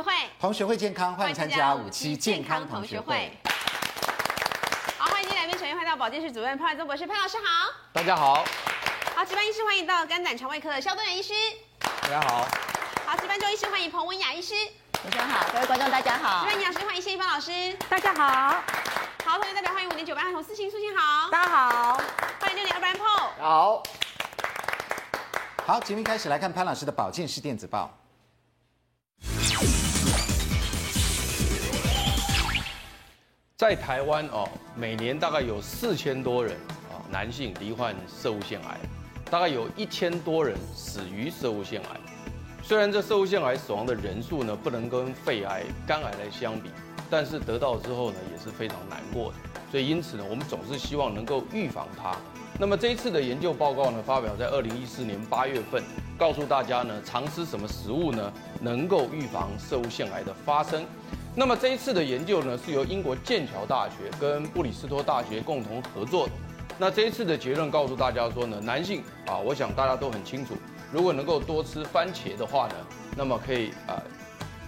学会，同学会健康，欢迎参加五期健康同学会。好，欢迎今天来宾，首先欢迎到保健室主任潘怀宗博士，潘老师好。大家好。好，值班医师欢迎到肝胆肠胃科的肖东元医师。大家好。好，值班中医师欢迎彭文雅医师。主持人好，各位观众大家好。值班营养师欢迎谢一芳老师。大家好。好，同学代表欢迎五点九班洪思晴，苏晴好。大家好。欢迎六点二班 Paul。好。好，节目开始来看潘老师的保健室电子报。在台湾哦，每年大概有四千多人啊，男性罹患摄护腺癌，大概有一千多人死于摄护腺癌。虽然这摄护腺癌死亡的人数呢，不能跟肺癌、肝癌来相比，但是得到之后呢，也是非常难过的。所以因此呢，我们总是希望能够预防它。那么这一次的研究报告呢，发表在二零一四年八月份，告诉大家呢，常吃什么食物呢，能够预防摄护腺癌的发生。那么这一次的研究呢，是由英国剑桥大学跟布里斯托大学共同合作的。那这一次的结论告诉大家说呢，男性啊，我想大家都很清楚，如果能够多吃番茄的话呢，那么可以啊，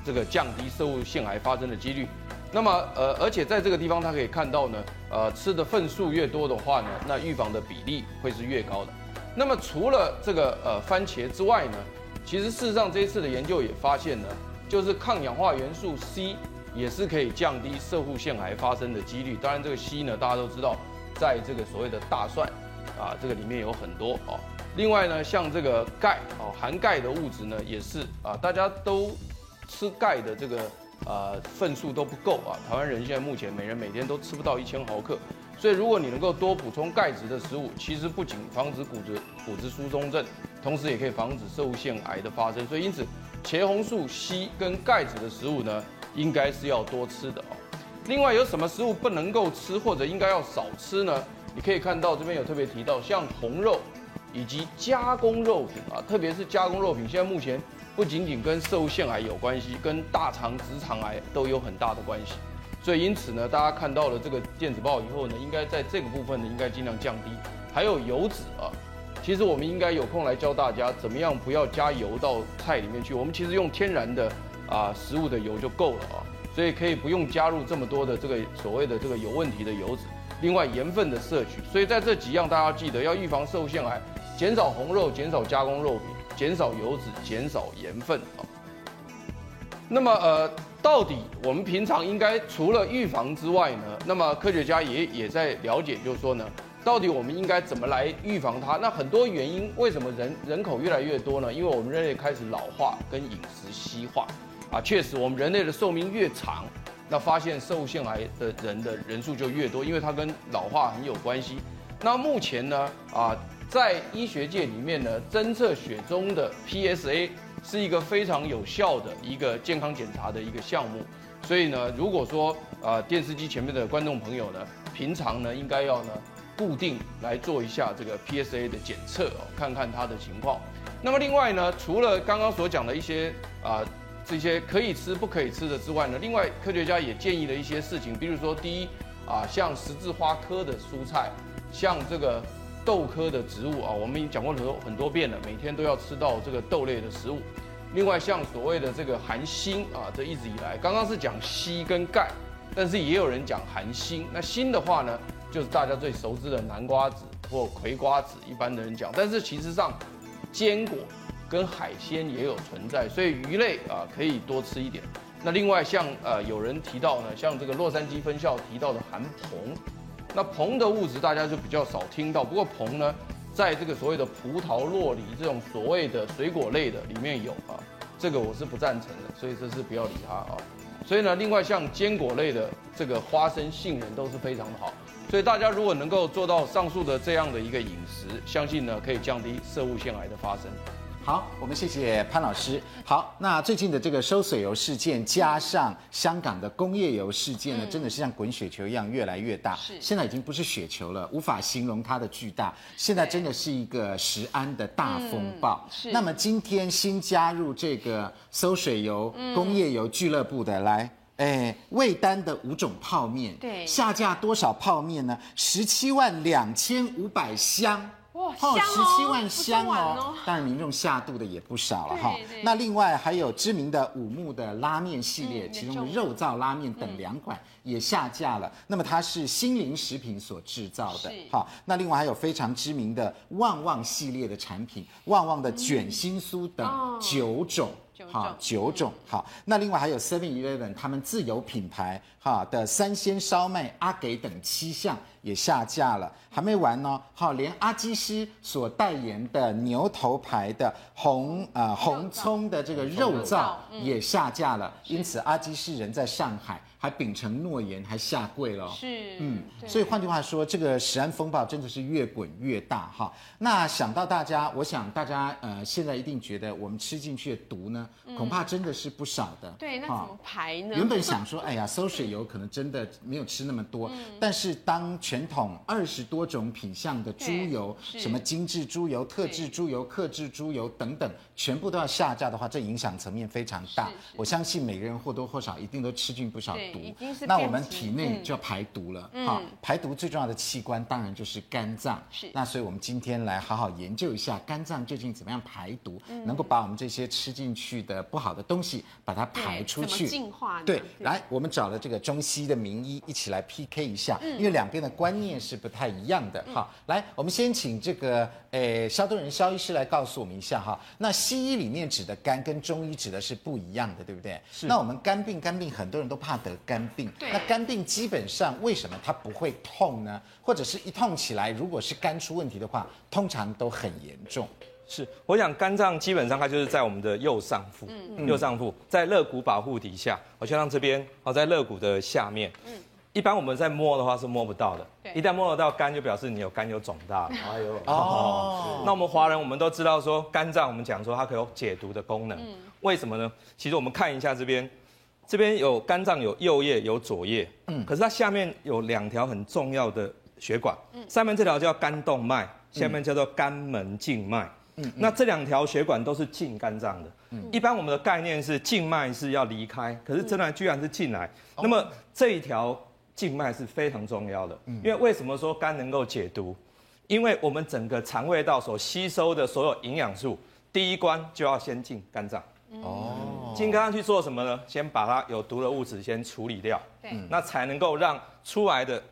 这个降低摄护腺癌发生的几率。那么，呃，而且在这个地方，他可以看到呢，呃，吃的份数越多的话呢，那预防的比例会是越高的。那么，除了这个呃番茄之外呢，其实事实上这一次的研究也发现呢，就是抗氧化元素 C 也是可以降低摄护腺癌发生的几率。当然，这个硒呢，大家都知道，在这个所谓的大蒜啊，这个里面有很多哦。另外呢，像这个钙哦，含钙的物质呢，也是啊，大家都吃钙的这个。呃，份数都不够啊！台湾人现在目前每人每天都吃不到一千毫克，所以如果你能够多补充钙质的食物，其实不仅防止骨质骨质疏松症，同时也可以防止摄护腺癌的发生。所以因此，茄红素硒跟钙质的食物呢，应该是要多吃的哦。另外有什么食物不能够吃或者应该要少吃呢？你可以看到这边有特别提到，像红肉以及加工肉品啊，特别是加工肉品，现在目前。不仅仅跟摄护腺癌有关系，跟大肠直肠癌都有很大的关系。所以因此呢，大家看到了这个电子报以后呢，应该在这个部分呢，应该尽量降低。还有油脂啊，其实我们应该有空来教大家怎么样不要加油到菜里面去。我们其实用天然的啊食物的油就够了啊，所以可以不用加入这么多的这个所谓的这个有问题的油脂。另外盐分的摄取，所以在这几样大家要记得要预防受腺癌，减少红肉，减少加工肉品。减少油脂，减少盐分啊。那么呃，到底我们平常应该除了预防之外呢？那么科学家也也在了解，就是说呢，到底我们应该怎么来预防它？那很多原因，为什么人人口越来越多呢？因为我们人类开始老化跟饮食西化啊。确实，我们人类的寿命越长，那发现受腺癌的人的人数就越多，因为它跟老化很有关系。那目前呢啊。在医学界里面呢，侦测血中的 PSA 是一个非常有效的一个健康检查的一个项目。所以呢，如果说啊、电视机前面的观众朋友呢，平常呢应该要呢固定来做一下这个 PSA 的检测哦，看看它的情况。那么另外呢，除了刚刚所讲的一些啊、这些可以吃不可以吃的之外呢，另外科学家也建议了一些事情，比如说第一啊，像十字花科的蔬菜，像这个。豆科的植物啊，我们已经讲过很多很多遍了，每天都要吃到这个豆类的食物。另外，像所谓的这个含锌啊，这一直以来刚刚是讲硒跟钙，但是也有人讲含锌。那锌的话呢，就是大家最熟知的南瓜子或葵瓜子，一般的人讲。但是其实上，坚果跟海鲜也有存在，所以鱼类啊可以多吃一点。那另外像呃有人提到呢，像这个洛杉矶分校提到的含硼。那硼的物质大家就比较少听到，不过硼呢，在这个所谓的葡萄、洛梨这种所谓的水果类的里面有啊，这个我是不赞成的，所以这是不要理它啊。所以呢，另外像坚果类的这个花生、杏仁都是非常的好，所以大家如果能够做到上述的这样的一个饮食，相信呢可以降低摄物腺癌的发生。好，我们谢谢潘老师。好，那最近的这个收水油事件，加上香港的工业油事件呢，真的是像滚雪球一样越来越大。是，现在已经不是雪球了，无法形容它的巨大。现在真的是一个食安的大风暴。是。那么今天新加入这个收水油工业油俱乐部的，来，哎，味丹的五种泡面，对，下架多少泡面呢？十七万两千五百箱。哇，哦，香哦，十七万箱哦，哦当然民众下肚的也不少了哈。那另外还有知名的五木的拉面系列，嗯、其中肉燥拉面等两款也下架了。嗯、那么它是新林食品所制造的，好。那另外还有非常知名的旺旺系列的产品，旺旺的卷心酥等九种。好，九种好。那另外还有 Seven Eleven 他们自有品牌哈的三鲜烧麦、阿给等七项也下架了，还没完呢。好，连阿基师所代言的牛头牌的红呃红葱的这个肉燥也下架了，因此阿基师人在上海。还秉承诺言，还下跪了。是，嗯，所以换句话说，这个食安风暴真的是越滚越大哈。那想到大家，我想大家呃，现在一定觉得我们吃进去的毒呢，恐怕真的是不少的。对，那怎么排呢？原本想说，哎呀，馊水油可能真的没有吃那么多，但是当全桶二十多种品相的猪油，什么精致猪油、特制猪油、克制猪油等等，全部都要下架的话，这影响层面非常大。我相信每个人或多或少一定都吃进不少。毒，那我们体内就要排毒了。好、排毒最重要的器官当然就是肝脏。是，那所以我们今天来好好研究一下肝脏究竟怎么样排毒，嗯、能够把我们这些吃进去的不好的东西把它排出去。净化。对，来，我们找了这个中西的名医一起来 PK 一下，嗯、因为两边的观念是不太一样的。好、嗯，来，我们先请这个诶萧东仁肖医师来告诉我们一下哈。那西医里面指的肝跟中医指的是不一样的，对不对？是。那我们肝病，肝病很多人都怕得。肝病，那肝病基本上为什么它不会痛呢？或者是一痛起来，如果是肝出问题的话，通常都很严重。是，我想肝脏基本上它就是在我们的右上腹，嗯、右上腹在肋骨保护底下，我就让这边，哦，在肋骨的下面。嗯，一般我们在摸的话是摸不到的，一旦摸得到肝，就表示你有肝有肿大。哎呦，哦，那我们华人我们都知道说肝脏，我们讲说它可以有解毒的功能，嗯、为什么呢？其实我们看一下这边。这边有肝脏，有右叶，有左叶，嗯，可是它下面有两条很重要的血管，嗯，上面这条叫肝动脉，下面叫做肝门静脉，嗯，那这两条血管都是进肝脏的，嗯，一般我们的概念是静脉是要离开，可是这段居然是进来，那么这一条静脉是非常重要的，嗯，因为为什么说肝能够解毒？因为我们整个肠胃道所吸收的所有营养素，第一关就要先进肝脏。哦，进肝脏去做什么呢？先把它有毒的物质先处理掉，对，那才能够让出来的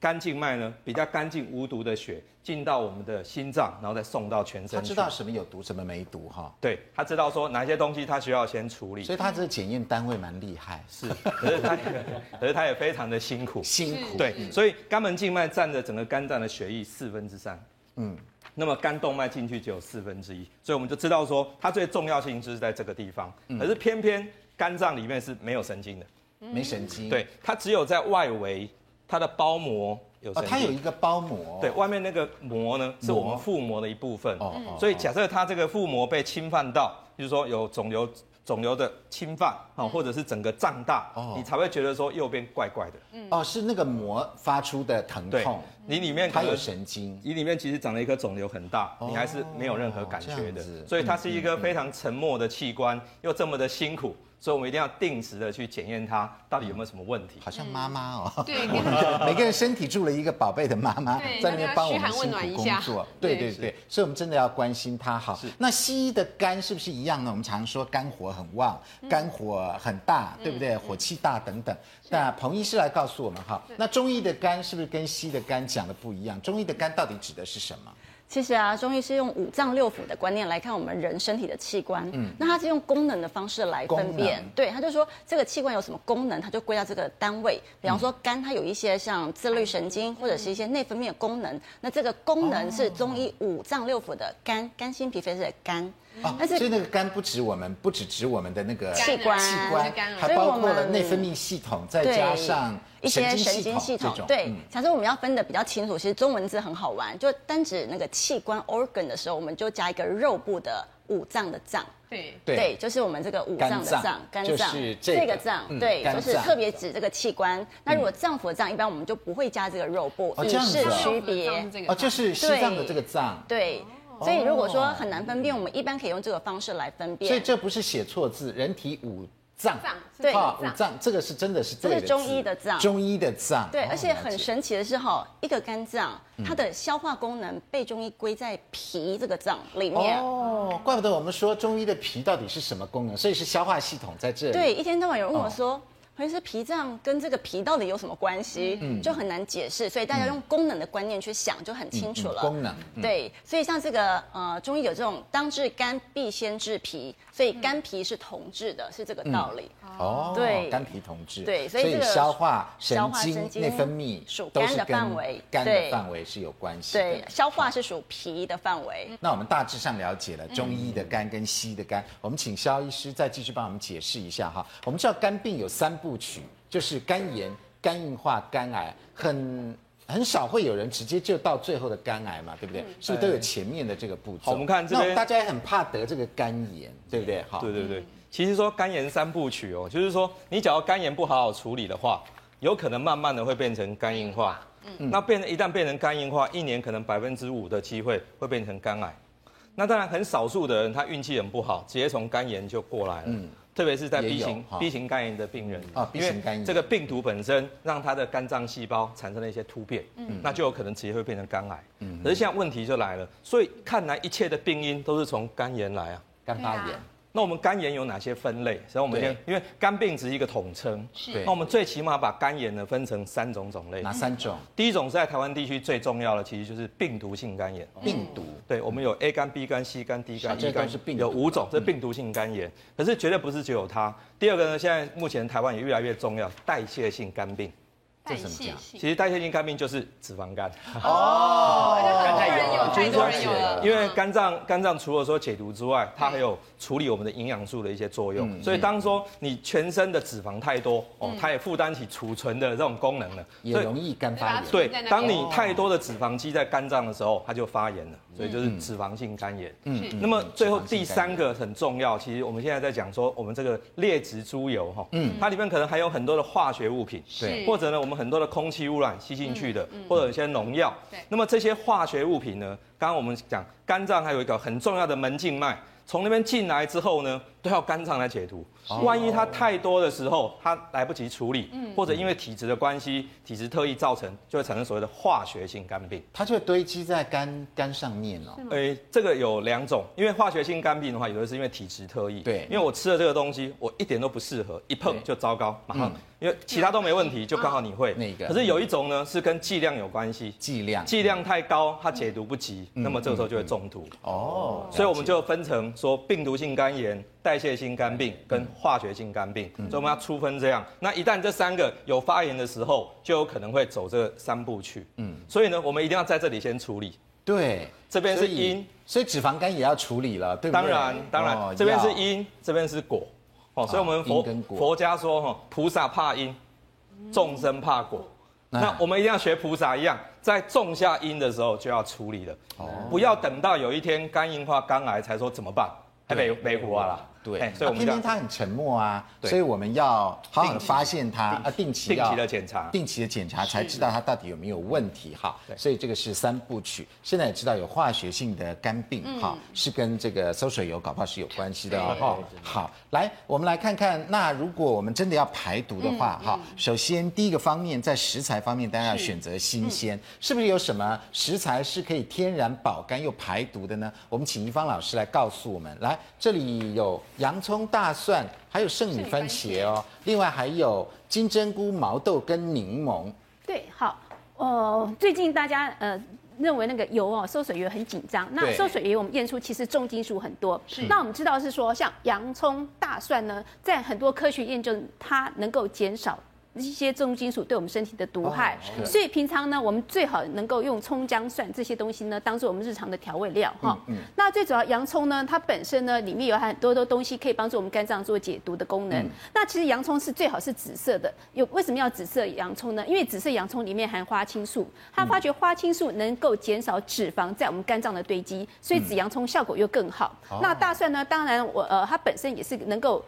肝静脉呢比较干净无毒的血进到我们的心脏，然后再送到全身。他知道什么有毒，什么没毒哈？对，他知道说哪些东西他需要先处理，所以他这个检验单位蛮厉害。是，可是他，可是他也非常的辛苦，辛苦。对，所以肝门静脉占着整个肝脏的血液四分之三。嗯。那么肝动脉进去只有四分之一，所以我们就知道说它最重要性就是在这个地方。可是偏偏肝脏里面是没有神经的，没神经。对，它只有在外围，它的包膜有神经。它有一个包膜。对，外面那个膜呢，是我们腹膜的一部分。哦。所以假设它这个腹膜被侵犯到，就是说有肿瘤。肿瘤的侵犯啊，或者是整个胀大，你才会觉得说右边怪怪的。哦，是那个膜发出的疼痛。你里面它有神经，你里面其实长了一颗肿瘤很大，你还是没有任何感觉的。所以它是一个非常沉默的器官，又这么的辛苦。所以，我们一定要定时的去检验它到底有没有什么问题。好像妈妈哦，对，每个人身体住了一个宝贝的妈妈，在那边帮我们辛苦工作。对对对，所以我们真的要关心它。好，那西医的肝是不是一样呢？我们常说肝火很旺，肝火很大，对不对？火气大等等。那彭医师来告诉我们哈，那中医的肝是不是跟西医的肝讲的不一样？中医的肝到底指的是什么？其实啊，中医是用五脏六腑的观念来看我们人身体的器官。嗯，那它是用功能的方式来分辨。能对，他就说这个器官有什么功能，它就归到这个单位。比方说肝，它有一些像自律神经或者是一些内分泌的功能。那这个功能是中医五脏六腑的肝，肝心脾肺肾的肝。哦，但是所以那个肝不止我们，不只指我们的那个器官，器官，还包括了内分泌系统，再加上一些神经系统。对，假设我们要分的比较清楚，其实中文字很好玩，就单指那个器官 organ 的时候，我们就加一个肉部的五脏的脏。对对，就是我们这个五脏的脏，肝脏这个脏，对，就是特别指这个器官。那如果脏腑的脏，一般我们就不会加这个肉部，以示区别。哦，就是西藏的这个脏。对。所以如果说很难分辨，我们一般可以用这个方式来分辨。所以这不是写错字，人体五脏，对，五脏这个是真的是对的，这是中医的脏，中医的脏。对，而且很神奇的是哈，一个肝脏，它的消化功能被中医归在脾这个脏里面。哦，怪不得我们说中医的脾到底是什么功能，所以是消化系统在这里。对，一天到晚有人问我说。其实脾脏跟这个脾到底有什么关系，嗯、就很难解释，所以大家用功能的观念去想就很清楚了。嗯嗯、功能、嗯、对，所以像这个呃中医有这种当治肝必先治脾，所以肝脾是同治的，是这个道理。嗯、哦，对，肝脾同治。对，所以这个消化、神经、内分泌属肝的范围，肝的范围是有关系。对，消化是属脾的范围。那我们大致上了解了中医的肝跟西医的肝，我们请肖医师再继续帮我们解释一下哈。我们知道肝病有三部曲。就是肝炎、肝硬化、肝癌，很很少会有人直接就到最后的肝癌嘛，对不对？是不是都有前面的这个步骤？好，我们看这边，大家也很怕得这个肝炎，对不对？好，对对对。其实说肝炎三部曲哦，就是说你只要肝炎不好好处理的话，有可能慢慢的会变成肝硬化。嗯，那变成一旦变成肝硬化，一年可能百分之五的机会会变成肝癌。那当然很少数的人他运气很不好，直接从肝炎就过来了。嗯。特别是在 B 型 B 型肝炎的病人啊，因为这个病毒本身让他的肝脏细胞产生了一些突变，嗯，那就有可能直接会变成肝癌。嗯，可是现在问题就来了，所以看来一切的病因都是从肝炎来啊，肝发炎。那我们肝炎有哪些分类？所以我们先，因为肝病只是一个统称，是。那我们最起码把肝炎呢分成三种种类。哪三种？第一种是在台湾地区最重要的，其实就是病毒性肝炎。病毒。对，我们有 A 肝、B 肝、C 肝、D 肝、E 肝，是病有五种，这是病毒性肝炎。可是绝对不是只有它。第二个呢，现在目前台湾也越来越重要，代谢性肝病。这什么讲？其实代谢性肝病就是脂肪肝。哦，肝太有，太多人有了。因为肝脏，肝脏除了说解毒之外，它还有处理我们的营养素的一些作用。所以当说你全身的脂肪太多，哦，它也负担起储存的这种功能了，也容易肝发炎。对，当你太多的脂肪积在肝脏的时候，它就发炎了。所以就是脂肪性肝炎。嗯。那么最后第三个很重要，其实我们现在在讲说，我们这个劣质猪油哈，嗯，它里面可能还有很多的化学物品，对，或者呢，我们。很多的空气污染吸进去的，或者一些农药。那么这些化学物品呢？刚刚我们讲肝脏还有一个很重要的门静脉，从那边进来之后呢，都要肝脏来解毒。万一它太多的时候，它来不及处理，或者因为体质的关系，体质特异造成，就会产生所谓的化学性肝病。它就会堆积在肝肝上面哦。诶，这个有两种，因为化学性肝病的话，有的是因为体质特异。对。因为我吃了这个东西，我一点都不适合，一碰就糟糕，马上。因为其他都没问题，就刚好你会。那个。可是有一种呢，是跟剂量有关系。剂量。剂量太高，它解毒不及，那么这个时候就会中毒。哦。所以我们就分成说病毒性肝炎。代谢性肝病跟化学性肝病，所以我们要粗分这样。那一旦这三个有发炎的时候，就有可能会走这三步去。嗯，所以呢，我们一定要在这里先处理。对，这边是因，所以脂肪肝也要处理了，对不对？当然，当然，这边是因，这边是果。哦，所以我们佛佛家说哈，菩萨怕因，众生怕果。那我们一定要学菩萨一样，在种下因的时候就要处理了。哦，不要等到有一天肝硬化、肝癌才说怎么办，还没没活啊啦。对，所以偏偏他很沉默啊，所以我们要好好的发现他啊，定期定期的检查，定期的检查才知道他到底有没有问题哈。所以这个是三部曲。现在也知道有化学性的肝病哈，是跟这个馊水油搞不好是有关系的哦。好，来我们来看看，那如果我们真的要排毒的话哈，首先第一个方面在食材方面，当然要选择新鲜，是不是有什么食材是可以天然保肝又排毒的呢？我们请宜芳老师来告诉我们。来，这里有。洋葱、大蒜，还有圣女番茄哦。另外还有金针菇、毛豆跟柠檬。对，好，呃，最近大家呃认为那个油哦，收水油很紧张。那收水油我们验出其实重金属很多。是。那我们知道是说，像洋葱、大蒜呢，在很多科学验证，它能够减少。一些重金属对我们身体的毒害，所以平常呢，我们最好能够用葱姜蒜这些东西呢，当做我们日常的调味料哈。那最主要洋葱呢，它本身呢，里面有很多的东西可以帮助我们肝脏做解毒的功能。那其实洋葱是最好是紫色的，有为什么要紫色洋葱呢？因为紫色洋葱里面含花青素，它发觉花青素能够减少脂肪在我们肝脏的堆积，所以紫洋葱效果又更好。那大蒜呢，当然我呃它本身也是能够。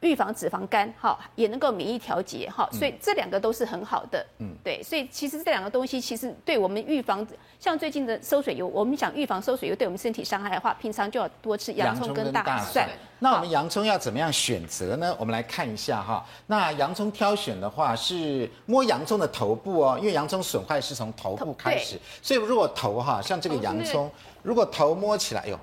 预防脂肪肝，哈，也能够免疫调节，哈，所以这两个都是很好的，嗯，对，所以其实这两个东西其实对我们预防，像最近的馊水油，我们想预防馊水油对我们身体伤害的话，平常就要多吃洋葱跟大蒜。那我们洋葱要怎么样选择呢？我们来看一下哈，那洋葱挑选的话是摸洋葱的头部哦，因为洋葱损坏是从头部开始，所以如果头哈，像这个洋葱，如果头摸起来，哎呦。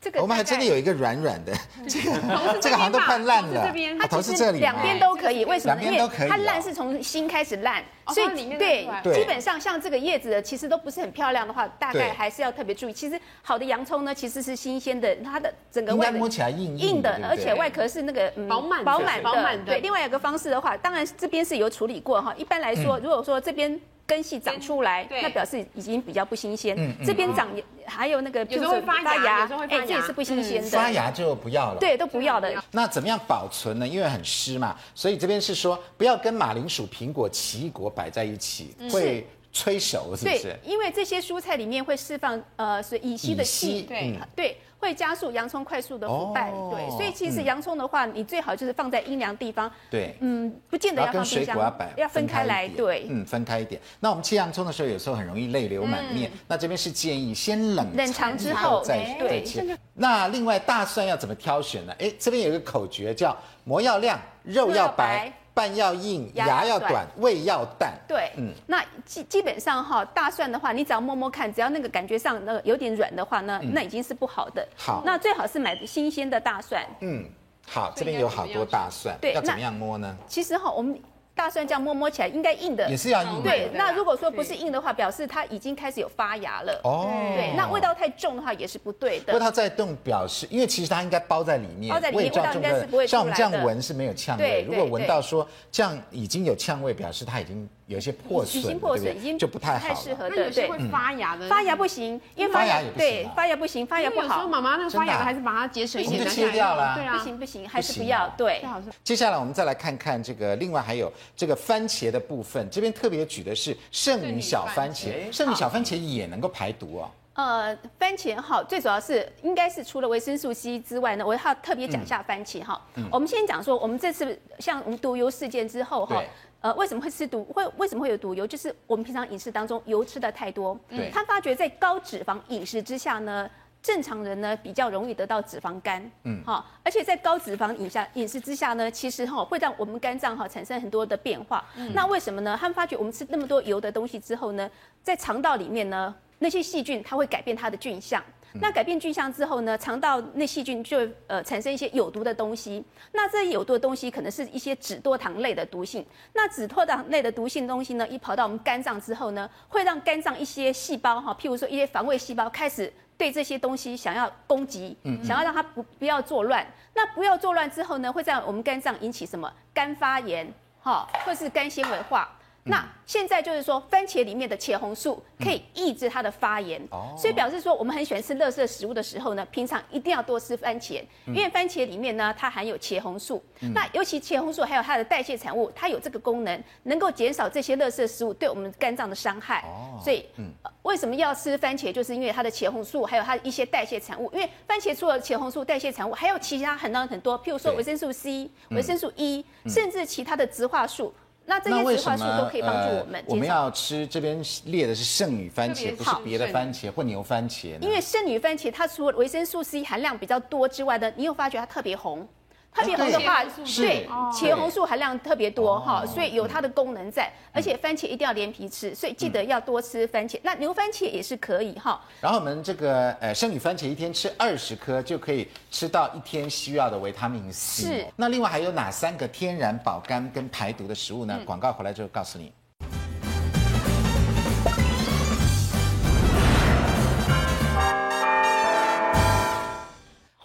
这个我们还真的有一个软软的，这个这个好像都快烂了。它头是这里，两边都可以。为什么？两边都可以。它烂是从心开始烂，所以对，基本上像这个叶子的，其实都不是很漂亮的话，大概还是要特别注意。其实好的洋葱呢，其实是新鲜的，它的整个外摸起来硬硬的，而且外壳是那个饱满饱满的。对，另外一个方式的话，当然这边是有处理过哈。一般来说，如果说这边。根系长出来，那表示已经比较不新鲜。嗯，这边长还有那个，有时候会发芽，哎，这也是不新鲜的。发芽就不要了。对，都不要的。那怎么样保存呢？因为很湿嘛，所以这边是说不要跟马铃薯、苹果、奇异果摆在一起，会催熟，是不是？对，因为这些蔬菜里面会释放呃是乙烯的气，对对。会加速洋葱快速的腐败，哦、对，所以其实洋葱的话，嗯、你最好就是放在阴凉地方，对，嗯，不见得要放冰箱，要，要分开来，对，嗯，分开一点。那我们切洋葱的时候，有时候很容易泪流满面，嗯、那这边是建议先冷冷藏之后再再切。那另外大蒜要怎么挑选呢？哎，这边有一个口诀叫膜要亮，肉要白。瓣要硬，牙要短，胃要淡。对，嗯，那基基本上哈，大蒜的话，你只要摸摸看，只要那个感觉上那个有点软的话呢，那已经是不好的。好，那最好是买新鲜的大蒜。嗯，好，这边有好多大蒜，对，要怎么样摸呢？其实哈，我们。大蒜这样摸摸起来应该硬的，也是要硬的。对，那如果说不是硬的话，表示它已经开始有发芽了。哦，对，那味道太重的话也是不对的。不过它在动，表示因为其实它应该包在里面，包在里面，味道应该是不会。像我们这样闻是没有呛味，如果闻到说这样已经有呛味，表示它已经。有些破损，已经破损，已经就不太好，太适合。那有些会发芽的，发芽不行，因为发芽也不行。对，发芽不行，发芽不好。妈妈那个发芽的还是把它节省一点，切掉了。对啊，不行不行，还是不要。对。接下来我们再来看看这个，另外还有这个番茄的部分，这边特别举的是圣女小番茄，圣女小番茄也能够排毒哦。呃，番茄哈，最主要是应该是除了维生素 C 之外呢，我要特别讲一下番茄哈。我们先讲说，我们这次像我们毒油事件之后哈。呃，为什么会吃毒？会为什么会有毒油？就是我们平常饮食当中油吃的太多。对。他发觉在高脂肪饮食之下呢，正常人呢比较容易得到脂肪肝。嗯。哈，而且在高脂肪饮下饮食之下呢，其实哈会让我们肝脏哈产生很多的变化。嗯。那为什么呢？他们发觉我们吃那么多油的东西之后呢，在肠道里面呢，那些细菌它会改变它的菌相。那改变菌相之后呢，肠道那细菌就呃产生一些有毒的东西。那这些有毒的东西可能是一些脂多糖类的毒性。那脂多糖类的毒性东西呢，一跑到我们肝脏之后呢，会让肝脏一些细胞哈，譬如说一些防卫细胞开始对这些东西想要攻击，嗯，想要让它不不要作乱。那不要作乱之后呢，会在我们肝脏引起什么肝发炎哈，或是肝纤维化。那现在就是说，番茄里面的茄红素可以抑制它的发炎，嗯、所以表示说，我们很喜欢吃垃圾食物的时候呢，平常一定要多吃番茄，因为番茄里面呢，它含有茄红素。嗯、那尤其茄红素还有它的代谢产物，它有这个功能，能够减少这些垃圾食物对我们肝脏的伤害。哦、所以，嗯、为什么要吃番茄？就是因为它的茄红素，还有它的一些代谢产物。因为番茄除了茄红素代谢产物，还有其他很多很多，譬如说维生素 C、维、嗯、生素 E，甚至其他的植化素。那这些植化素都可以帮助我们。我们要吃这边列的是圣女番茄，不是别的番茄或牛番茄。因为圣女番茄它除了维生素 C 含量比较多之外呢，你有发觉它特别红。特别红的话，对，茄红素含量特别多哈，所以有它的功能在。而且番茄一定要连皮吃，所以记得要多吃番茄。那牛番茄也是可以哈。然后我们这个呃生女番茄一天吃二十颗就可以吃到一天需要的维他命 C。是。那另外还有哪三个天然保肝跟排毒的食物呢？广告回来之后告诉你。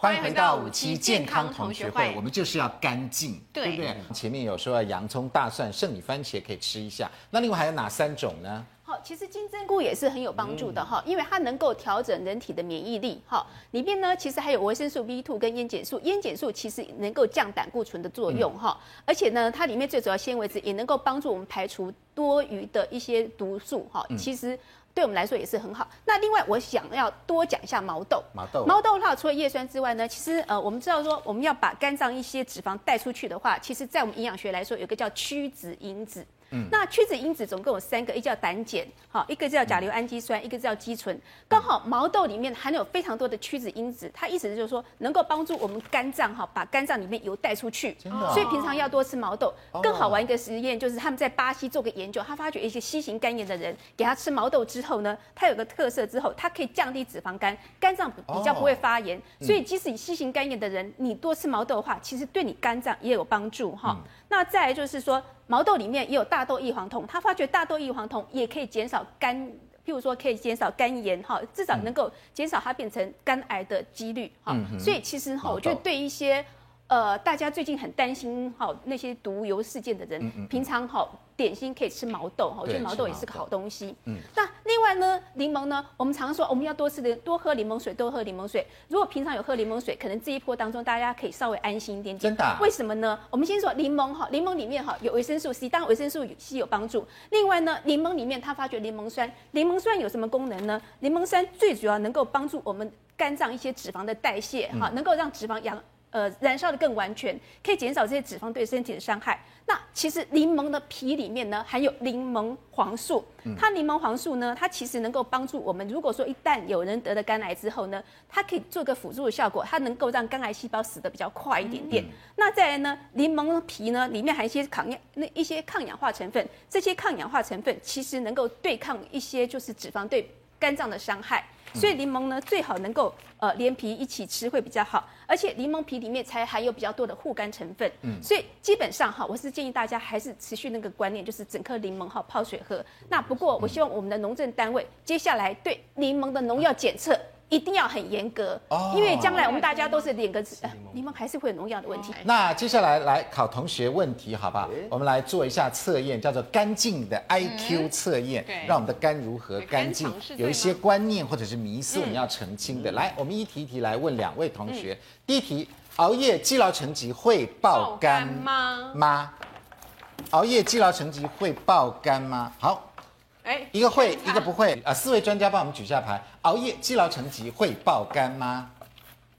欢迎回到五期健康同学会，我们就是要干净，对不对？前面有说洋葱、大蒜、圣女番茄可以吃一下，那另外还有哪三种呢？好，其实金针菇也是很有帮助的哈，因为它能够调整人体的免疫力。哈，里面呢其实还有维生素 B2 跟烟碱素，烟碱素其实能够降胆固醇的作用哈，而且呢它里面最主要纤维质也能够帮助我们排除多余的一些毒素哈，其实。对我们来说也是很好。那另外我想要多讲一下毛豆。毛豆，毛豆的话，除了叶酸之外呢，其实呃，我们知道说我们要把肝脏一些脂肪带出去的话，其实在我们营养学来说，有个叫曲脂因子。嗯、那屈脂因子总共有三个，一叫胆碱，好，一个叫甲硫氨基酸，嗯、一个叫肌醇。刚好毛豆里面含有非常多的屈脂因子，它意思就是说能够帮助我们肝脏哈，把肝脏里面油带出去。所以平常要多吃毛豆。更好玩一个实验就是他们在巴西做个研究，他发觉一些 C 型肝炎的人给他吃毛豆之后呢，它有个特色之后，它可以降低脂肪肝，肝脏比较不会发炎。哦、所以即使你 C 型肝炎的人，你多吃毛豆的话，其实对你肝脏也有帮助哈。嗯、那再来就是说。毛豆里面也有大豆异黄酮，他发觉大豆异黄酮也可以减少肝，譬如说可以减少肝炎哈，至少能够减少它变成肝癌的几率哈。嗯、所以其实哈，我觉得对一些。呃，大家最近很担心哈那些毒油事件的人，嗯嗯、平常好点心可以吃毛豆哈，我觉得毛豆也是个好东西。嗯，那另外呢，柠檬呢，我们常说我们要多吃的多喝柠檬水，多喝柠檬水。如果平常有喝柠檬水，可能这一波当中大家可以稍微安心一点点。真的、啊？为什么呢？我们先说柠檬哈，柠檬里面哈有维生素 C，当然维生素 C 有帮助。另外呢，柠檬里面它发觉柠檬酸，柠檬酸有什么功能呢？柠檬酸最主要能够帮助我们肝脏一些脂肪的代谢哈，嗯、能够让脂肪养。呃，燃烧的更完全，可以减少这些脂肪对身体的伤害。那其实柠檬的皮里面呢，含有柠檬黄素。它柠檬黄素呢，它其实能够帮助我们。如果说一旦有人得了肝癌之后呢，它可以做个辅助的效果，它能够让肝癌细胞死得比较快一点点。嗯、那再来呢，柠檬皮呢，里面含一些抗氧那一些抗氧化成分，这些抗氧化成分其实能够对抗一些就是脂肪对肝脏的伤害。所以柠檬呢，最好能够呃连皮一起吃会比较好，而且柠檬皮里面才含有比较多的护肝成分。嗯，所以基本上哈，我是建议大家还是持续那个观念，就是整颗柠檬哈泡水喝。那不过我希望我们的农政单位接下来对柠檬的农药检测。一定要很严格，哦因为将来我们大家都是两个字，你们还是会有农药的问题。那接下来来考同学问题，好不好？我们来做一下测验，叫做干净的 IQ 测验，让我们的肝如何干净？有一些观念或者是迷思，我们要澄清的。来，我们一题一题来问两位同学。第一题，熬夜积劳成疾会爆肝吗？吗？熬夜积劳成疾会爆肝吗？好。哎，一个会，一个不会啊！四位专家帮我们举下牌。熬夜积劳成疾会爆肝吗？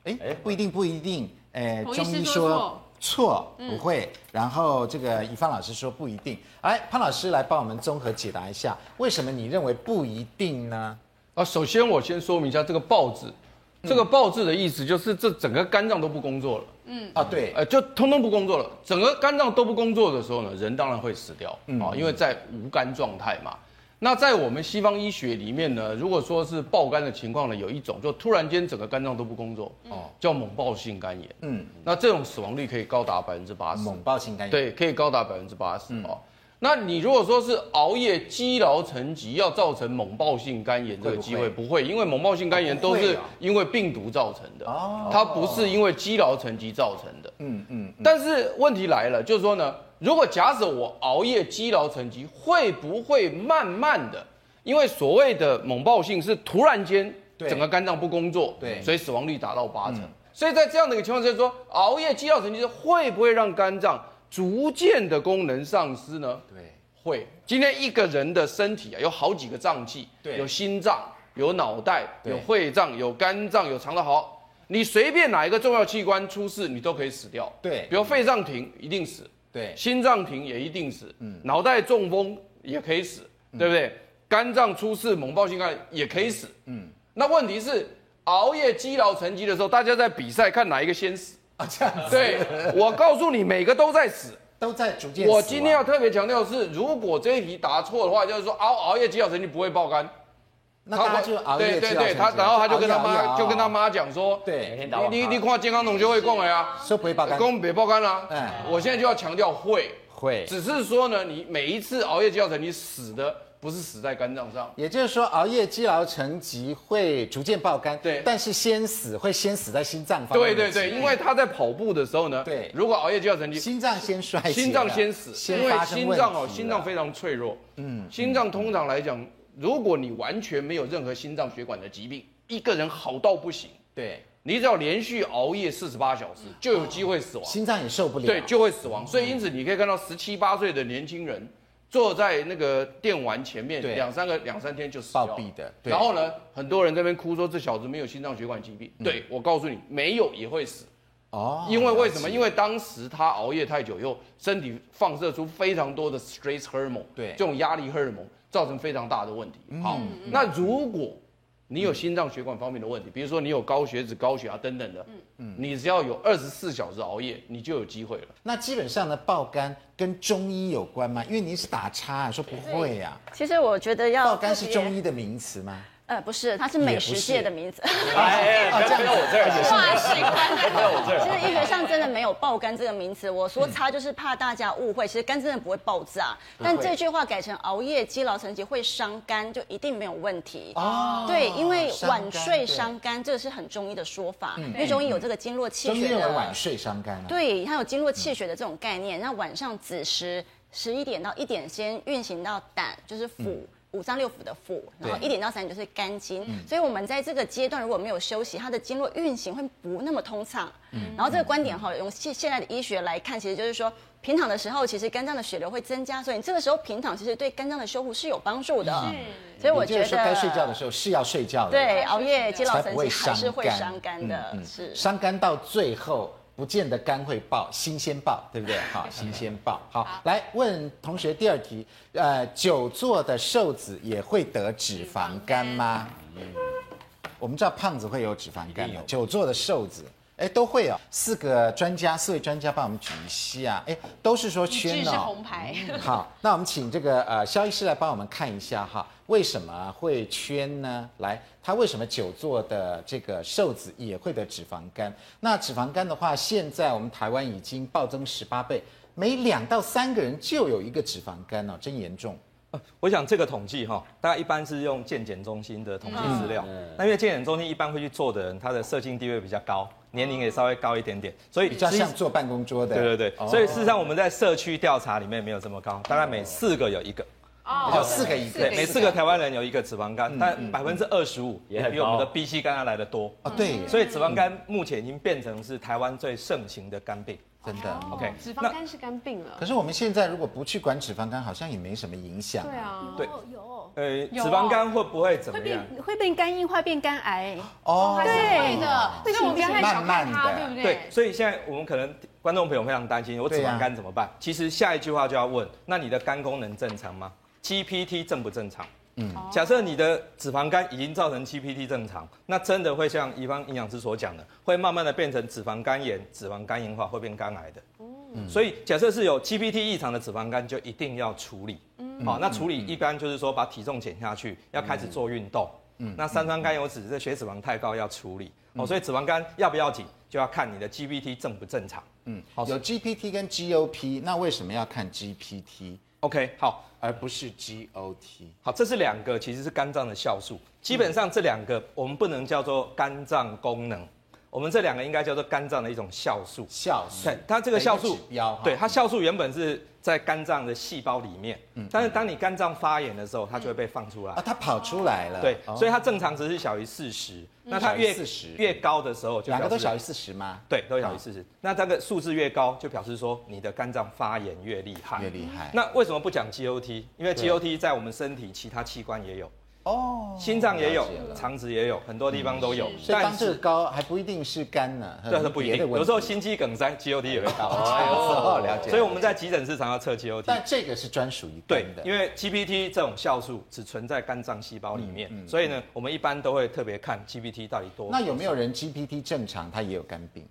哎，不一定，不一定。哎，中医说错，不会。然后这个乙芳老师说不一定。哎，潘老师来帮我们综合解答一下，为什么你认为不一定呢？啊，首先我先说明一下这个爆字，这个爆字的意思就是这整个肝脏都不工作了。嗯啊，对，呃，就通通不工作了。整个肝脏都不工作的时候呢，人当然会死掉啊，因为在无肝状态嘛。那在我们西方医学里面呢，如果说是爆肝的情况呢，有一种就突然间整个肝脏都不工作，哦，叫猛爆性肝炎。嗯，那这种死亡率可以高达百分之八十。猛爆性肝炎。对，可以高达百分之八十。哦，那你如果说是熬夜积劳成疾，要造成猛暴性肝炎这个机会不会，因为猛暴性肝炎都是因为病毒造成的，哦，它不是因为积劳成疾造成的。嗯嗯。但是问题来了，就是说呢。如果假使我熬夜积劳成疾，会不会慢慢的？因为所谓的猛暴性是突然间整个肝脏不工作，对，所以死亡率达到八成。嗯、所以在这样的一个情况下，说熬夜积劳成疾会不会让肝脏逐渐的功能丧失呢？对，会。今天一个人的身体啊，有好几个脏器，对，有心脏，有脑袋，有肺脏，有肝脏，有肠道，好，你随便哪一个重要器官出事，你都可以死掉。对，比如肺脏停，一定死。对，心脏停也一定死，嗯，脑袋中风也可以死，嗯、对不对？肝脏出事，猛爆性肝也可以死，嗯。那问题是熬夜积劳成疾的时候，大家在比赛看哪一个先死啊？这样子。对，我告诉你，每个都在死，都在逐渐死。我今天要特别强调的是，如果这一题答错的话，就是说熬熬夜积劳成疾不会爆肝。那他就熬夜，对对对，他然后他就跟他妈就跟他妈讲说，对，你你你看健康同学会讲了呀，说不会爆肝，讲别爆肝啦。嗯，我现在就要强调会会，只是说呢，你每一次熬夜积劳成你死的不是死在肝脏上，也就是说熬夜积劳成疾会逐渐爆肝，对，但是先死会先死在心脏方面。对对对，因为他在跑步的时候呢，对，如果熬夜积劳成疾，心脏先衰，心脏先死，因为心脏哦，心脏非常脆弱，嗯，心脏通常来讲。如果你完全没有任何心脏血管的疾病，一个人好到不行，对，你只要连续熬夜四十八小时，就有机会死亡，心脏也受不了，对，就会死亡。所以因此你可以看到十七八岁的年轻人坐在那个电玩前面两三个两三天就死暴毙的。然后呢，很多人在那边哭说这小子没有心脏血管疾病。对，我告诉你，没有也会死。哦，因为为什么？因为当时他熬夜太久以后，身体放射出非常多的 stress hormone，对，这种压力荷尔蒙造成非常大的问题。好，那如果你有心脏血管方面的问题，比如说你有高血脂、高血压等等的，嗯嗯，你只要有二十四小时熬夜，你就有机会了。那基本上呢，爆肝跟中医有关吗？因为你是打叉说不会呀。其实我觉得要爆肝是中医的名词吗？呃，不是，它是美食界的名字。哎，这样在我这儿。哇，喜欢在我这儿。其实医学上真的没有爆肝这个名词，我说它就是怕大家误会，其实肝真的不会爆炸。但这句话改成熬夜积劳成疾会伤肝，就一定没有问题。哦。对，因为晚睡伤肝，这个是很中医的说法。因为中医有这个经络气血的。晚睡伤肝。对，它有经络气血的这种概念。那晚上子时十一点到一点先运行到胆，就是腑。五脏六腑的腑，然后一点到三点就是肝经，所以我们在这个阶段如果没有休息，它的经络运行会不那么通畅。嗯，然后这个观点哈，用现现在的医学来看，其实就是说平躺的时候，其实肝脏的血流会增加，所以你这个时候平躺，其实对肝脏的修复是有帮助的。是，所以我觉得该睡觉的时候是要睡觉的。对，熬夜积劳成疾还是会伤肝的，嗯嗯、是伤肝到最后。不见得肝会爆，新鲜爆，对不对？好，新鲜爆。好，好来问同学第二题，呃，久坐的瘦子也会得脂肪肝吗？嗯、我们知道胖子会有脂肪肝，久坐的瘦子，哎，都会哦。四个专家，四位专家帮我们举一下，哎，都是说圈哦。是红牌。好，那我们请这个呃肖医师来帮我们看一下哈。为什么会圈呢？来，他为什么久坐的这个瘦子也会得脂肪肝？那脂肪肝的话，现在我们台湾已经暴增十八倍，每两到三个人就有一个脂肪肝哦，真严重。我想这个统计哈，大家一般是用健检中心的统计资料。嗯、那因为健检中心一般会去做的人，他的社经地位比较高，年龄也稍微高一点点，所以比较像坐办公桌的。对对对，哦、所以事实上我们在社区调查里面没有这么高，大概每四个有一个。哦，四个一个，对，每四个台湾人有一个脂肪肝，但百分之二十五也比我们的 B C 肝要来的多啊。对，所以脂肪肝目前已经变成是台湾最盛行的肝病，真的。OK，脂肪肝是肝病了。可是我们现在如果不去管脂肪肝，好像也没什么影响。对啊，对，有。呃，脂肪肝会不会怎么样？会变会变肝硬化，变肝癌。哦，对的，所以我们不要太小看它，对不对？对，所以现在我们可能观众朋友非常担心，我脂肪肝怎么办？其实下一句话就要问，那你的肝功能正常吗？GPT 正不正常？嗯，假设你的脂肪肝已经造成 GPT 正常，那真的会像一方营养师所讲的，会慢慢的变成脂肪肝炎、脂肪肝硬化，会变肝癌的。嗯，所以假设是有 GPT 异常的脂肪肝，就一定要处理。嗯，好，那处理一般就是说把体重减下去，要开始做运动。嗯，那三酸甘油酯这血脂肪太高要处理。哦，所以脂肪肝要不要紧，就要看你的 GPT 正不正常。嗯，好，有 GPT 跟 GOP，那为什么要看 GPT？OK，好，而不是 GOT。好，这是两个，其实是肝脏的酵素。基本上这两个我们不能叫做肝脏功能，我们这两个应该叫做肝脏的一种酵素。酵素，它这个酵素，对，它酵素原本是在肝脏的细胞里面，嗯，但是当你肝脏发炎的时候，它就会被放出来。啊，它跑出来了。对，所以它正常值是小于四十。那它越越高的时候，就两个都小于四十吗？对，都小于四十。那这个数字越高，就表示说你的肝脏发炎越厉害。越厉害。那为什么不讲 GOT？因为 GOT 在我们身体其他器官也有。哦，心脏也有，肠子也有，很多地方都有。所以当这个高还不一定是肝呢，对，是不一定。有时候心肌梗塞，GOT 也会高。哦，了解。所以我们在急诊室常要测 GOT。但这个是专属于对的，因为 GPT 这种酵素只存在肝脏细胞里面，所以呢，我们一般都会特别看 GPT 到底多。那有没有人 GPT 正常，他也有肝病？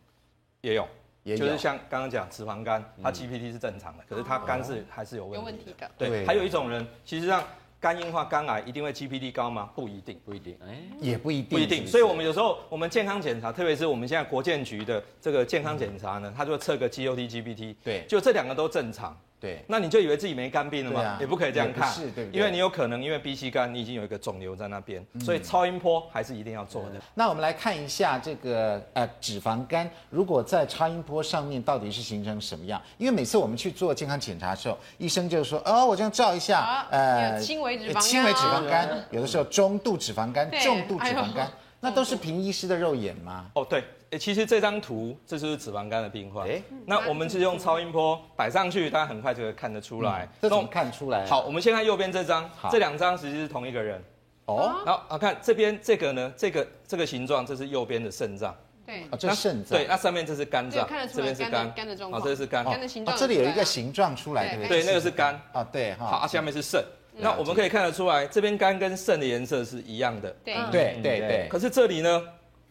也有，也就是像刚刚讲脂肪肝，他 GPT 是正常的，可是他肝是还是有问题的。对，还有一种人，其实上。肝硬化、肝癌一定会 GPT 高吗？不一定，不一定，哎，也不一定，不一定。所以，我们有时候我们健康检查，特别是我们现在国健局的这个健康检查呢，它就会测个 GOT、GPT，对，就这两个都正常。对，那你就以为自己没肝病了吗？也不可以这样看，是，对，因为你有可能因为 B 型肝，你已经有一个肿瘤在那边，所以超音波还是一定要做的。那我们来看一下这个呃脂肪肝，如果在超音波上面到底是形成什么样？因为每次我们去做健康检查的时候，医生就说哦，我这样照一下，呃，轻微脂肪肝，轻微脂肪肝，有的时候中度脂肪肝，重度脂肪肝，那都是凭医师的肉眼吗？哦，对。欸，其实这张图这就是脂肪肝的病患。哎，那我们是用超音波摆上去，大家很快就会看得出来。这怎么看出来？好，我们先看右边这张，这两张其实际是同一个人。哦，然后啊，看这边这个呢，这个这个形状，这是右边的肾脏。对，啊这是肾脏。对，那上面这是肝脏，这边是肝，肝的状况。这是肝，肝的形状。这里有一个形状出来，对不对？对，那个是肝。啊，对，好，啊，下面是肾。那我们可以看得出来，这边肝跟肾的颜色是一样的。对，对，对，对。可是这里呢？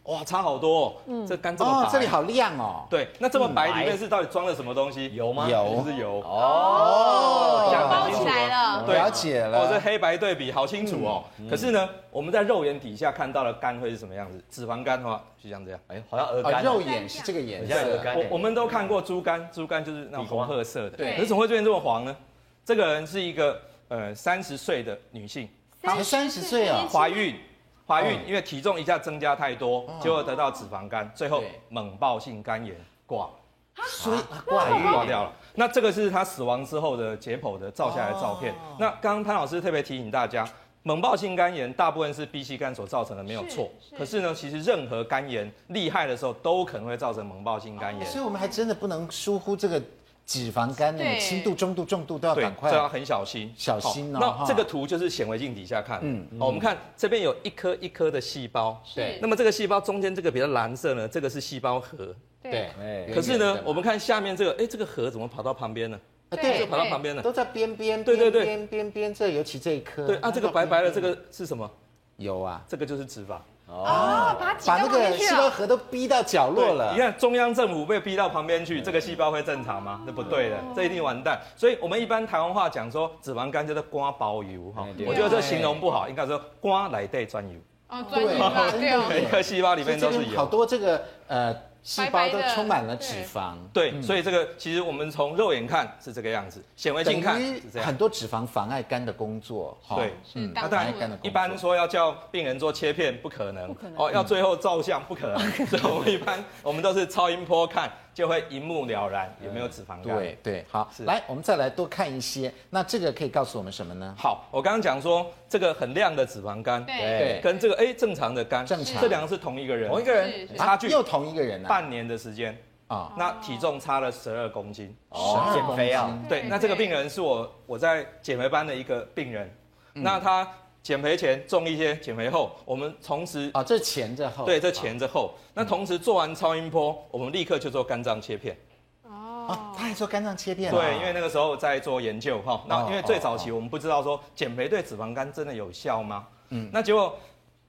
哇，差好多哦！嗯，这肝这么白，这里好亮哦。对，那这么白里面是到底装了什么东西？油吗？油，是油。哦，包起来了。了解了。哦，这黑白对比好清楚哦。可是呢，我们在肉眼底下看到的肝会是什么样子？脂肪肝的话，就像这样。哎，好像鹅肝。肉眼是这个颜色。我我们都看过猪肝，猪肝就是那种红褐色的。对。可是怎么会变这么黄呢？这个人是一个呃三十岁的女性，才三十岁啊，怀孕。怀孕，因为体重一下增加太多，结果得到脂肪肝，最后猛暴性肝炎挂，所以挂挂掉了。那这个是他死亡之后的解剖的照下来的照片。那刚刚潘老师特别提醒大家，猛暴性肝炎大部分是 B 型肝所造成的，没有错。可是呢，其实任何肝炎厉害的时候，都可能会造成猛暴性肝炎。所以我们还真的不能疏忽这个。脂肪肝呢，轻度、中度、重度都要赶快，这要很小心，小心哦。那这个图就是显微镜底下看，嗯，我们看这边有一颗一颗的细胞，对。那么这个细胞中间这个比较蓝色呢，这个是细胞核，对。可是呢，我们看下面这个，哎，这个核怎么跑到旁边呢？对，就跑到旁边了，都在边边，对对对，边边边这，尤其这一颗，对啊，这个白白的这个是什么？有啊，这个就是脂肪。哦，把把那个细胞核都逼到角落了。你看中央政府被逼到旁边去，这个细胞会正常吗？那不对的，这一定完蛋。所以我们一般台湾话讲说脂肪肝叫做瓜包油哈，我觉得这形容不好，应该说瓜来带专油。哦，钻油，每一颗细胞里面都是油。好多这个呃。细胞都充满了脂肪，对，所以这个其实我们从肉眼看是这个样子，显微镜看是这样。很多脂肪妨碍肝的工作，对，嗯，那当然。一般说要叫病人做切片不可能，不可能。哦，要最后照相不可能，所以我们一般我们都是超音波看。就会一目了然有没有脂肪肝。对对，好，是。来我们再来多看一些。那这个可以告诉我们什么呢？好，我刚刚讲说这个很亮的脂肪肝，对，跟这个哎正常的肝，正常，这两个是同一个人，同一个人，差距又同一个人，半年的时间啊，那体重差了十二公斤，哦，减肥啊，对，那这个病人是我我在减肥班的一个病人，那他。减肥前重一些，减肥后我们同时啊，这前这后，对，这前这后。那同时做完超音波，我们立刻就做肝脏切片。哦，他还做肝脏切片？对，因为那个时候在做研究哈。那因为最早期我们不知道说减肥对脂肪肝真的有效吗？嗯，那结果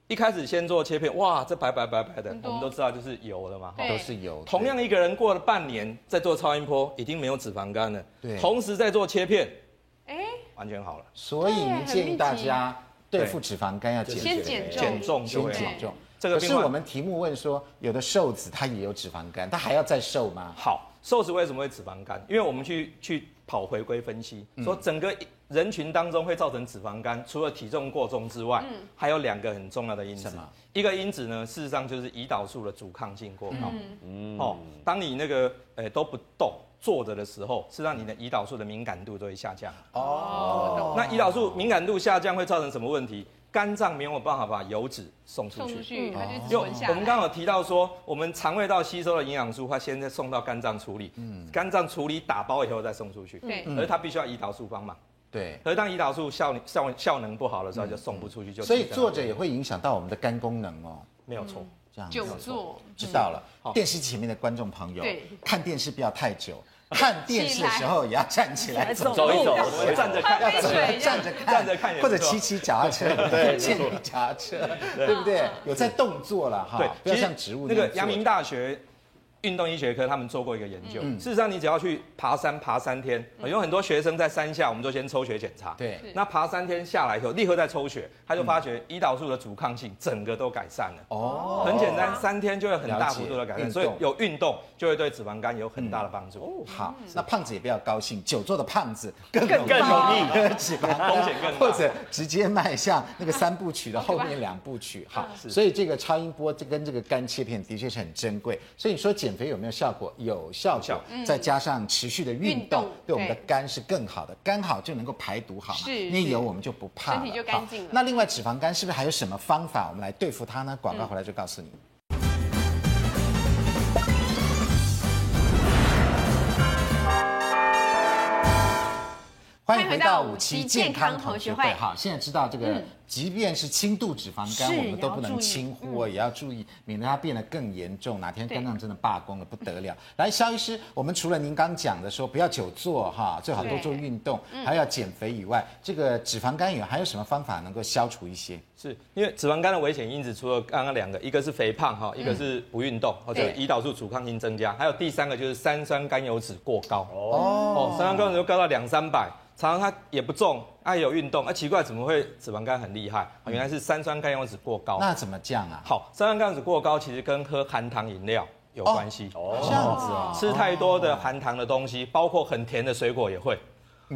一开始先做切片，哇，这白白白白的，我们都知道就是油了嘛，都是油。同样一个人过了半年再做超音波，已经没有脂肪肝了。对，同时在做切片，哎，完全好了。所以建议大家。对付脂肪肝要减先减减重，先减重。这个可是我们题目问说，有的瘦子他也有脂肪肝，他还要再瘦吗？好，瘦子为什么会脂肪肝？因为我们去去跑回归分析，说整个人群当中会造成脂肪肝，除了体重过重之外，还有两个很重要的因子。一个因子呢，事实上就是胰岛素的阻抗性过高。嗯，哦，当你那个诶都不动。坐着的时候，是让你的胰岛素的敏感度都会下降。哦，那胰岛素敏感度下降会造成什么问题？肝脏没有办法把油脂送出去。送出去，它就存下。我们刚刚有提到说，我们肠胃道吸收的营养素，它先在送到肝脏处理。嗯。肝脏处理打包以后再送出去。对。而它必须要胰岛素帮忙。对。而当胰岛素效效效能不好的时候，就送不出去。就所以坐着也会影响到我们的肝功能哦。没有错。这样。久坐。知道了。电视机前面的观众朋友，看电视不要太久。看电视的时候也要站起来走走一走，站着看，要站着看，站着看，或者骑骑脚踏车，对，骑脚踏车，对。不对？有在动作了哈，不要像植物那个阳明大学。运动医学科他们做过一个研究，事实上你只要去爬山爬三天，有很多学生在山下，我们就先抽血检查。对，那爬三天下来以后，立刻再抽血，他就发觉胰岛素的阻抗性整个都改善了。哦，很简单，三天就会很大幅度的改善，所以有运动就会对脂肪肝有很大的帮助。哦。好，那胖子也不要高兴，久坐的胖子更更更容易。得脂肪肝，风险更大，或者直接迈向那个三部曲的后面两部曲。好，所以这个超音波这跟这个肝切片的确是很珍贵。所以你说减肥有没有效果？有效效，再加上持续的运动，对我们的肝是更好的。肝好就能够排毒好嘛，那油我们就不怕了。那另外脂肪肝是不是还有什么方法我们来对付它呢？广告回来就告诉你。欢迎回到五期健康同学会哈，现在知道这个。即便是轻度脂肪肝，我们都不能轻忽，也要注意，免得它变得更严重。哪天肝脏真的罢工了，不得了。来，肖医师，我们除了您刚讲的说不要久坐哈，最好多做运动，还要减肥以外，这个脂肪肝炎还有什么方法能够消除一些？是因为脂肪肝的危险因子，除了刚刚两个，一个是肥胖哈，一个是不运动或者胰岛素阻抗性增加，还有第三个就是三酸甘油脂过高。哦，三酸甘油脂高到两三百。常常它也不重，他也有运动，啊奇怪怎么会脂肪肝很厉害？原来是三酸甘油脂过高。那怎么降啊？好，三酸甘油脂过高其实跟喝含糖饮料有关系。哦，这样子啊，吃太多的含糖的东西，包括很甜的水果也会。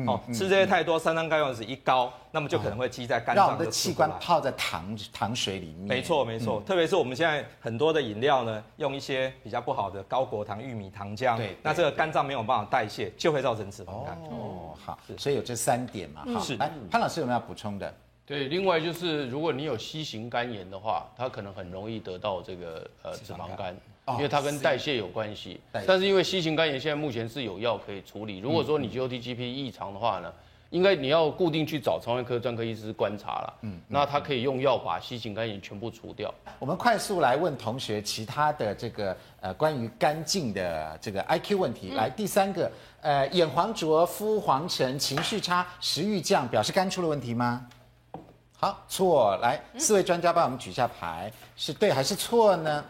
哦，吃这些太多，三酸甘油酯一高，那么就可能会积在肝脏，让我们的器官泡在糖糖水里面。没错没错，特别是我们现在很多的饮料呢，用一些比较不好的高果糖玉米糖浆，对，那这个肝脏没有办法代谢，就会造成脂肪肝。哦，好，所以有这三点嘛。好，是。来，潘老师有没有要补充的？对，另外就是如果你有 C 型肝炎的话，它可能很容易得到这个呃脂肪肝。因为它跟代谢有关系，但是因为 C 型肝炎现在目前是有药可以处理。如果说你 GOT-GP 异常的话呢，应该你要固定去找肠胃科专科医师观察了。嗯，那他可以用药把 C 型肝炎全部除掉。我们快速来问同学其他的这个呃关于肝镜的这个 IQ 问题。来，第三个，呃，眼黄浊、肤黄沉、情绪差、食欲降，表示肝出了问题吗？好，错。来，四位专家帮我们举一下牌，是对还是错呢？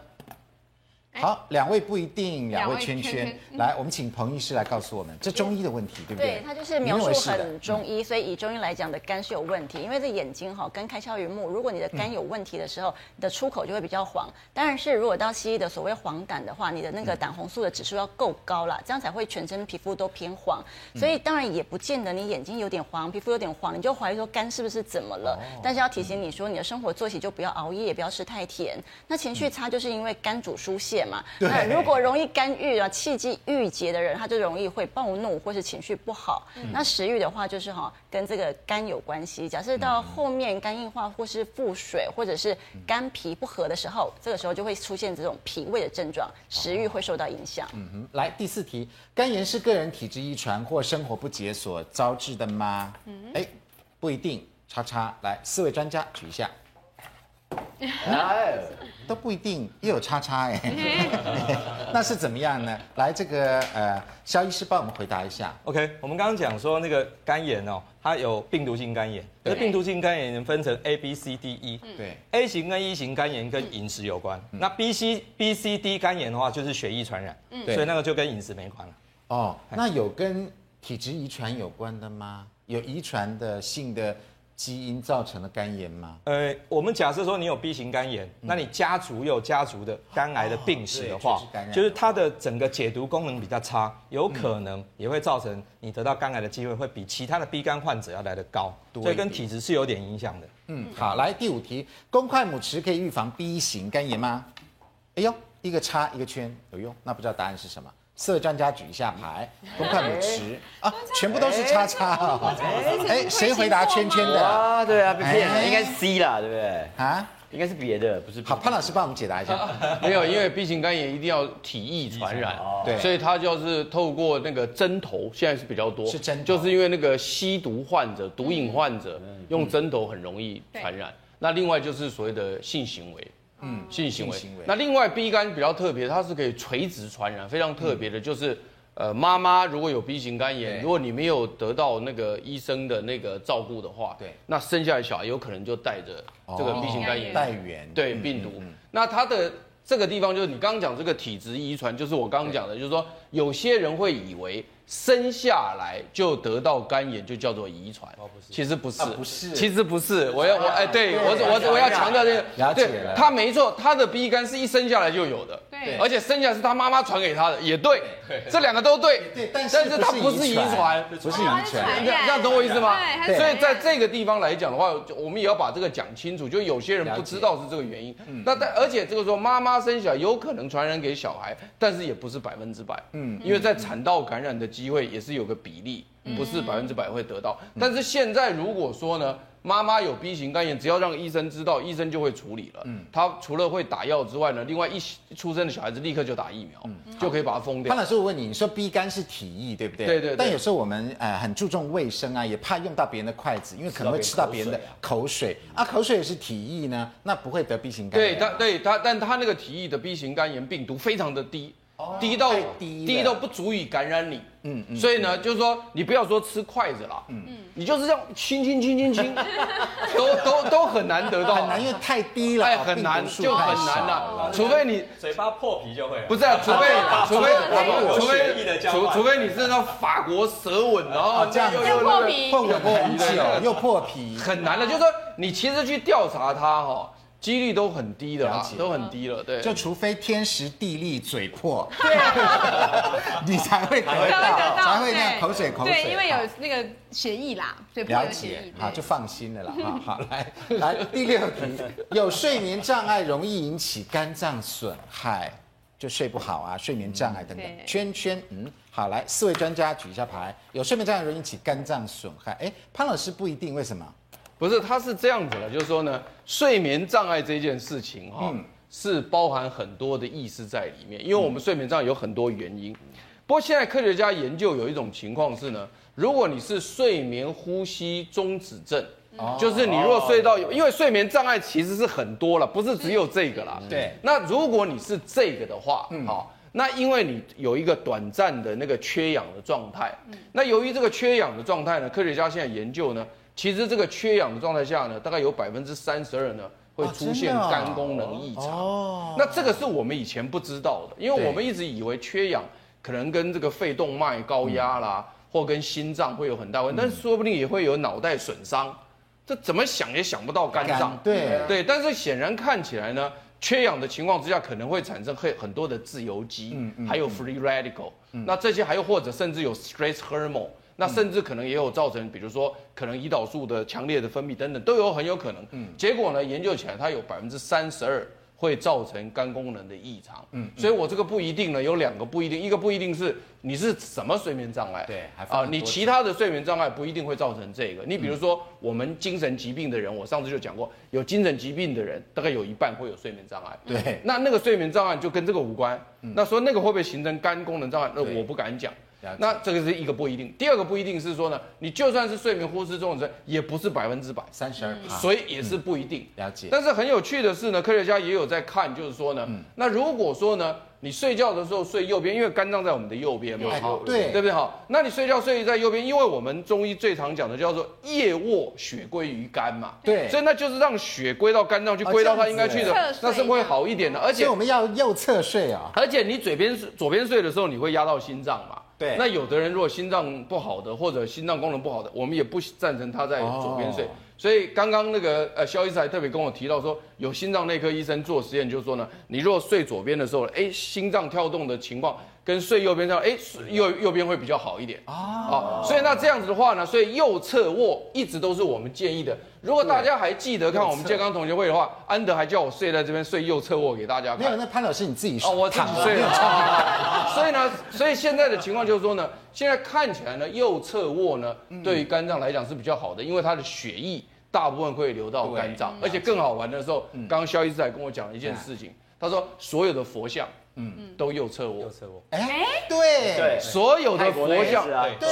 好，两位不一定，两位圈圈，圈圈来，我们请彭医师来告诉我们，这中医的问题，对不对？对，他就是描述很中医，所以以中医来讲的肝是有问题，因为这眼睛哈，肝开窍于目，如果你的肝有问题的时候，你的出口就会比较黄。当然是如果到西医的所谓黄疸的话，你的那个胆红素的指数要够高了，这样才会全身皮肤都偏黄。所以当然也不见得你眼睛有点黄，皮肤有点黄，你就怀疑说肝是不是怎么了？但是要提醒你说，你的生活作息就不要熬夜，也不要吃太甜。那情绪差就是因为肝主疏泄。嘛，那如果容易肝郁啊、气机郁结的人，他就容易会暴怒或是情绪不好。嗯、那食欲的话，就是哈跟这个肝有关系。假设到后面肝硬化或是腹水，或者是肝脾不和的时候，这个时候就会出现这种脾胃的症状，食欲会受到影响。嗯哼，来第四题，肝炎是个人体质遗传或生活不洁所招致的吗？嗯，哎，不一定。叉叉，来四位专家举一下。哎，都不一定，又有叉叉哎，那是怎么样呢？来，这个呃，肖医师帮我们回答一下。OK，我们刚刚讲说那个肝炎哦，它有病毒性肝炎，那病毒性肝炎能分成 A、B、C、D、E。对，A 型跟 E 型肝炎跟饮食有关，那 B、C、B、C、D 肝炎的话就是血液传染，嗯所以那个就跟饮食没关了。哦，那有跟体质遗传有关的吗？有遗传的性的？基因造成的肝炎吗？呃，我们假设说你有 B 型肝炎，那你家族又有家族的肝癌的病史的话，就是它的整个解毒功能比较差，有可能也会造成你得到肝癌的机会会比其他的 B 肝患者要来得高，所以跟体质是有点影响的。嗯，好，来第五题，公筷母匙可以预防 B 型肝炎吗？哎呦，一个叉一个圈有用，那不知道答案是什么？四位专家举一下牌，公筷母匙啊，全部都是叉叉哈。哎，谁回答圈圈的？啊，对啊，被骗了，应该是 C 啦，对不对？啊，应该是别的，不是。好，潘老师帮我们解答一下。没有，因为 B 型肝炎一定要体液传染，对，所以它就是透过那个针头，现在是比较多，是针，就是因为那个吸毒患者、毒瘾患者用针头很容易传染。那另外就是所谓的性行为。嗯，性行为。那另外 B 肝比较特别，它是可以垂直传染，非常特别的，就是，呃，妈妈如果有 B 型肝炎，如果你没有得到那个医生的那个照顾的话，对，那生下来小孩有可能就带着这个 B 型肝炎带原对病毒。那它的这个地方就是你刚刚讲这个体质遗传，就是我刚刚讲的，就是说有些人会以为。生下来就得到肝炎，就叫做遗传。哦，不是，其实不是，不是，其实不是。我要我哎，对我我我要强调这个，对，他没错，他的 B 肝是一生下来就有的，对，而且生下来是他妈妈传给他的，也对，这两个都对，对，但是他不是遗传，不是遗传，这样懂我意思吗？对，所以在这个地方来讲的话，我们也要把这个讲清楚，就有些人不知道是这个原因。那但而且这个时候妈妈生小孩有可能传染给小孩，但是也不是百分之百，嗯，因为在产道感染的。机会也是有个比例，不是百分之百会得到。但是现在如果说呢，妈妈有 B 型肝炎，只要让医生知道，医生就会处理了。嗯，他除了会打药之外呢，另外一出生的小孩子立刻就打疫苗，嗯，就可以把它封掉。潘老师，我问你，你说 B 肝是体液，对不对？对对，对。但有时候我们呃很注重卫生啊，也怕用到别人的筷子，因为可能会吃到别人的口水啊，口水也是体液呢，那不会得 B 型肝炎？对，他对他，但他那个体液的 B 型肝炎病毒非常的低。低到低到不足以感染你，嗯嗯，所以呢，就是说你不要说吃筷子啦，嗯。嗯，你就是这样轻轻轻轻轻，都都都很难得到，很难，因为太低了，哎，很难，就很难了，除非你嘴巴破皮就会，不是，除非 除非除非除除非你是那法国舌吻，然后这样。又破皮，碰了很久又破皮，很难的，就是说你其实去调查它哈。几率都很低的啦，都很低了，对。就除非天时地利嘴破，对，你才会得到，才会那口水口水。对，因为有那个协议啦，对，了解，好，就放心了啦。好，来 来第六题，有睡眠障碍容易引起肝脏损害，就睡不好啊，睡眠障碍等等。圈圈，嗯，好，来四位专家举一下牌，有睡眠障碍容易引起肝脏损害，哎，潘老师不一定，为什么？不是，他是这样子的，就是说呢，睡眠障碍这件事情哈、哦，嗯、是包含很多的意思在里面，因为我们睡眠障碍有很多原因。不过现在科学家研究有一种情况是呢，如果你是睡眠呼吸中止症，嗯、就是你如果睡到，因为睡眠障碍其实是很多了，不是只有这个啦。对。那如果你是这个的话，嗯，好，那因为你有一个短暂的那个缺氧的状态，嗯，那由于这个缺氧的状态呢，科学家现在研究呢。其实这个缺氧的状态下呢，大概有百分之三十二呢会出现肝功能异常。哦，那这个是我们以前不知道的，因为我们一直以为缺氧可能跟这个肺动脉高压啦，或跟心脏会有很大关系，但是说不定也会有脑袋损伤。这怎么想也想不到肝脏。对对，但是显然看起来呢，缺氧的情况之下可能会产生很很多的自由基，还有 free radical，那这些还有或者甚至有 stress hormone。那甚至可能也有造成，比如说可能胰岛素的强烈的分泌等等，都有很有可能。嗯，结果呢，研究起来它有百分之三十二会造成肝功能的异常。嗯，所以我这个不一定呢，有两个不一定，一个不一定是你是什么睡眠障碍，对，啊，你其他的睡眠障碍不一定会造成这个。你比如说我们精神疾病的人，我上次就讲过，有精神疾病的人大概有一半会有睡眠障碍。对，那那个睡眠障碍就跟这个无关。那说那个会不会形成肝功能障碍？那我不敢讲。那这个是一个不一定，第二个不一定是说呢，你就算是睡眠呼吸中止症，也不是百分之百，三十二，所以也是不一定。了解。但是很有趣的是呢，科学家也有在看，就是说呢，那如果说呢，你睡觉的时候睡右边，因为肝脏在我们的右边嘛，对，对不对？好，那你睡觉睡在右边，因为我们中医最常讲的叫做夜卧血归于肝嘛，对，所以那就是让血归到肝脏去，归到它应该去的，那是不会好一点的。而且我们要右侧睡啊，而且你嘴边左边睡的时候，你会压到心脏嘛。对，那有的人如果心脏不好的，或者心脏功能不好的，我们也不赞成他在左边睡。哦、所以刚刚那个呃肖医师还特别跟我提到说，有心脏内科医生做实验，就是说呢，你如果睡左边的时候，哎，心脏跳动的情况。跟睡右边这样，哎，右右边会比较好一点啊。好，所以那这样子的话呢，所以右侧卧一直都是我们建议的。如果大家还记得看我们健康同学会的话，安德还叫我睡在这边睡右侧卧给大家看。没有，那潘老师你自己哦，我自己睡了。所以呢，所以现在的情况就是说呢，现在看起来呢，右侧卧呢，对于肝脏来讲是比较好的，因为它的血液大部分会流到肝脏，而且更好玩的时候，刚刚肖医师还跟我讲了一件事情，他说所有的佛像。嗯，都右侧卧，右侧卧，哎，对。对，所有的佛像，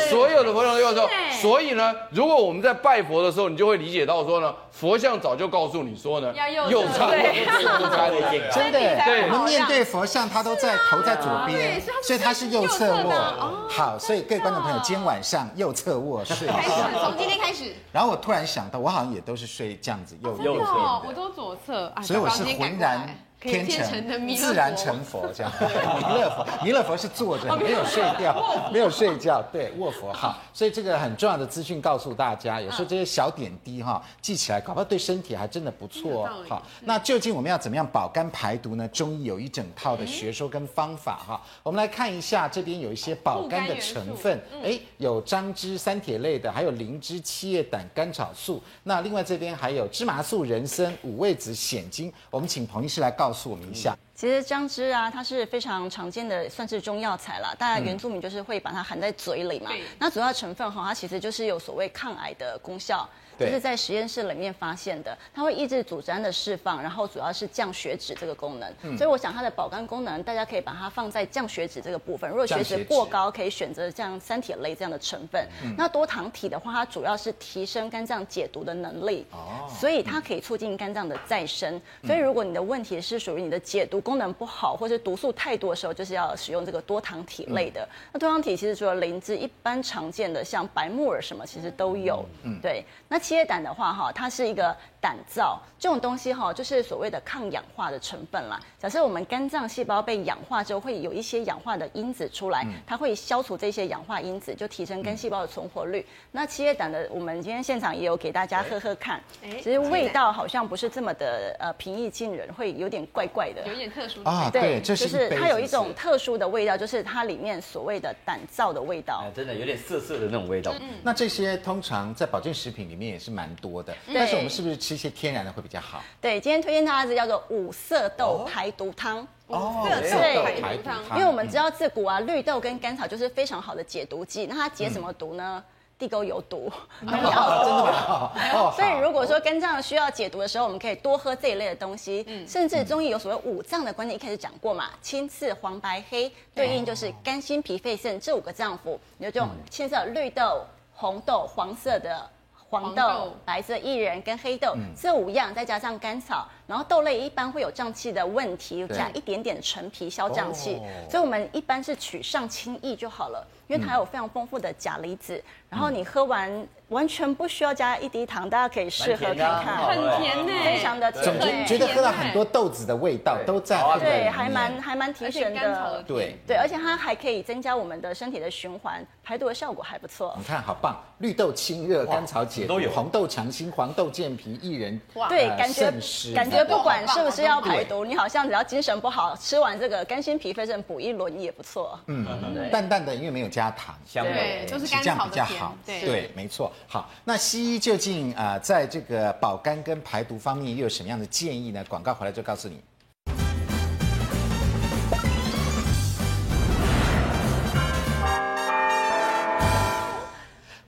所有的佛像都右侧卧，所以呢，如果我们在拜佛的时候，你就会理解到说呢，佛像早就告诉你说呢，要右侧。卧，真的，对，我们面对佛像，他都在头在左边，所以他是右侧卧。好，所以各位观众朋友，今天晚上右侧卧睡。开始，从今天开始。然后我突然想到，我好像也都是睡这样子，右右侧，我都左侧，所以我是浑然。天成自然成佛这样，弥勒佛，弥勒佛是坐着，没有睡觉，没有睡觉，对，卧佛。哈，所以这个很重要的资讯告诉大家，有时候这些小点滴哈，记起来，搞不好对身体还真的不错哦。好，那究竟我们要怎么样保肝排毒呢？中医有一整套的学说跟方法哈，我们来看一下，这边有一些保肝的成分，哎，有张枝、三铁类的，还有灵芝、七叶胆、甘草素，那另外这边还有芝麻素、人参、五味子、鲜精，我们请彭医师来告告诉我们一下。其实姜汁啊，它是非常常见的，算是中药材啦。大家原住民就是会把它含在嘴里嘛。嗯、那主要成分哈，它其实就是有所谓抗癌的功效。就是在实验室里面发现的，它会抑制组织胺的释放，然后主要是降血脂这个功能。嗯、所以我想它的保肝功能，大家可以把它放在降血脂这个部分。如果血脂过高，可以选择像三铁类这样的成分。嗯、那多糖体的话，它主要是提升肝脏解毒的能力。哦。所以它可以促进肝脏的再生。所以如果你的问题是属于你的解毒功能不好，或是毒素太多的时候，就是要使用这个多糖体类的。嗯、那多糖体其实除了灵芝，一般常见的像白木耳什么，其实都有。嗯。对。那七叶胆的话，哈，它是一个胆皂这种东西，哈，就是所谓的抗氧化的成分啦。假设我们肝脏细胞被氧化之后，会有一些氧化的因子出来，它会消除这些氧化因子，就提升肝细胞的存活率。那七叶胆的，我们今天现场也有给大家喝喝看，其实味道好像不是这么的呃平易近人，会有点怪怪的，有点特殊啊。对，就是它有一种特殊的味道，就是它里面所谓的胆皂的味道，真的有点涩涩的那种味道。那这些通常在保健食品里面也是蛮多的，但是我们是不是吃一些天然的会比较好？对，今天推荐大家是叫做五色豆排毒汤。哦，五色豆排毒汤，因为我们知道自古啊，绿豆跟甘草就是非常好的解毒剂。那它解什么毒呢？地沟油毒。真的吗？所以如果说肝脏需要解毒的时候，我们可以多喝这一类的东西。嗯甚至中医有所谓五脏的观念，一开始讲过嘛，青刺黄白黑对应就是肝心脾肺肾这五个脏腑。有这种青色绿豆、红豆、黄色的。黄豆、白色薏仁跟黑豆、嗯、这五样，再加上甘草，然后豆类一般会有胀气的问题，加一点点陈皮消胀气，哦、所以我们一般是取上清益就好了，因为它有非常丰富的钾离子，嗯、然后你喝完。完全不需要加一滴糖，大家可以试喝看看，很甜呢，非常的甜。总觉得喝到很多豆子的味道都在，对，还蛮还蛮提神的，对。对，而且它还可以增加我们的身体的循环，排毒的效果还不错。你看好棒，绿豆清热，甘草解毒，红豆强心，黄豆健脾，薏仁对，感觉感觉不管是不是要排毒，你好像只要精神不好，吃完这个肝心脾肺肾补一轮也不错。嗯，淡淡的，因为没有加糖，香味就是甘草比较好，对，没错。好，那西医究竟啊、呃，在这个保肝跟排毒方面又有什么样的建议呢？广告回来就告诉你。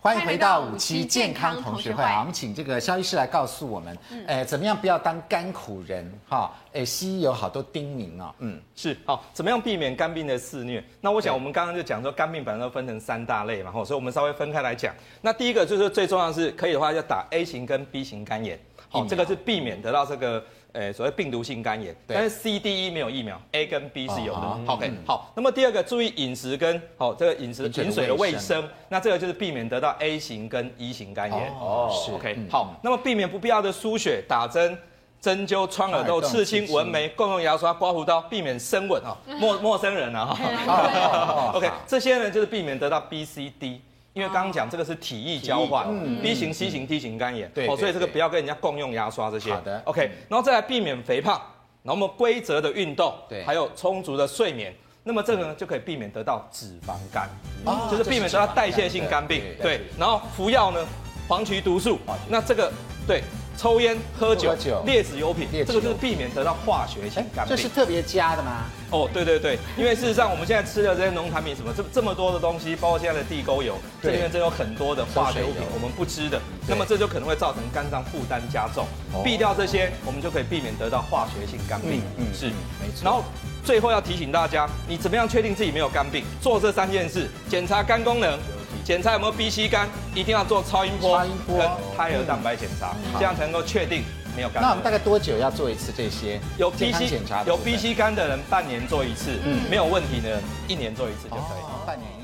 欢迎回到五期健康同学会啊！我们请这个萧医师来告诉我们，呃，怎么样不要当甘苦人哈？哎，西医有好多叮咛哦，嗯，是好，怎么样避免肝病的肆虐？那我想我们刚刚就讲说，肝病本来都分成三大类嘛，所以我们稍微分开来讲。那第一个就是最重要的是，可以的话要打 A 型跟 B 型肝炎，好，这个是避免得到这个。诶，所谓病毒性肝炎，但是 C、D、E 没有疫苗，A 跟 B 是有的。哦、OK，、嗯、好。那么第二个，注意饮食跟好这个饮食饮水的卫生。那这个就是避免得到 A 型跟 E 型肝炎。哦，是 OK、嗯。好，那么避免不必要的输血、打针、针灸、穿耳洞、刺青、纹眉、共用牙刷、刮胡刀，避免深吻啊，陌陌生人啊。OK，这些呢就是避免得到 B、C、D。因为刚刚讲这个是体液交换，B 型、C 型、D 型肝炎，对，所以这个不要跟人家共用牙刷这些。好的，OK，然后再来避免肥胖，然后我们规则的运动，对，还有充足的睡眠，那么这个呢就可以避免得到脂肪肝，就是避免得到代谢性肝病，对，然后服药呢，黄曲毒素，那这个对。抽烟、喝酒、劣质油品，这个就是避免得到化学性肝病。这是特别加的吗？哦，对对对，因为事实上我们现在吃的这些农产品，什么这这么多的东西，包括现在的地沟油，这里面真有很多的化学物品，我们不吃的。那么这就可能会造成肝脏负担加重。避掉这些，我们就可以避免得到化学性肝病。嗯，是没错。然后最后要提醒大家，你怎么样确定自己没有肝病？做这三件事：检查肝功能。检查有没有 B、C 肝，一定要做超音波跟胎儿蛋白检查，这样才能够确定没有肝。那我们大概多久要做一次这些？有 B、C 检查有 B、C 肝的人半年做一次，嗯，没有问题的人一年做一次就可以。半年一。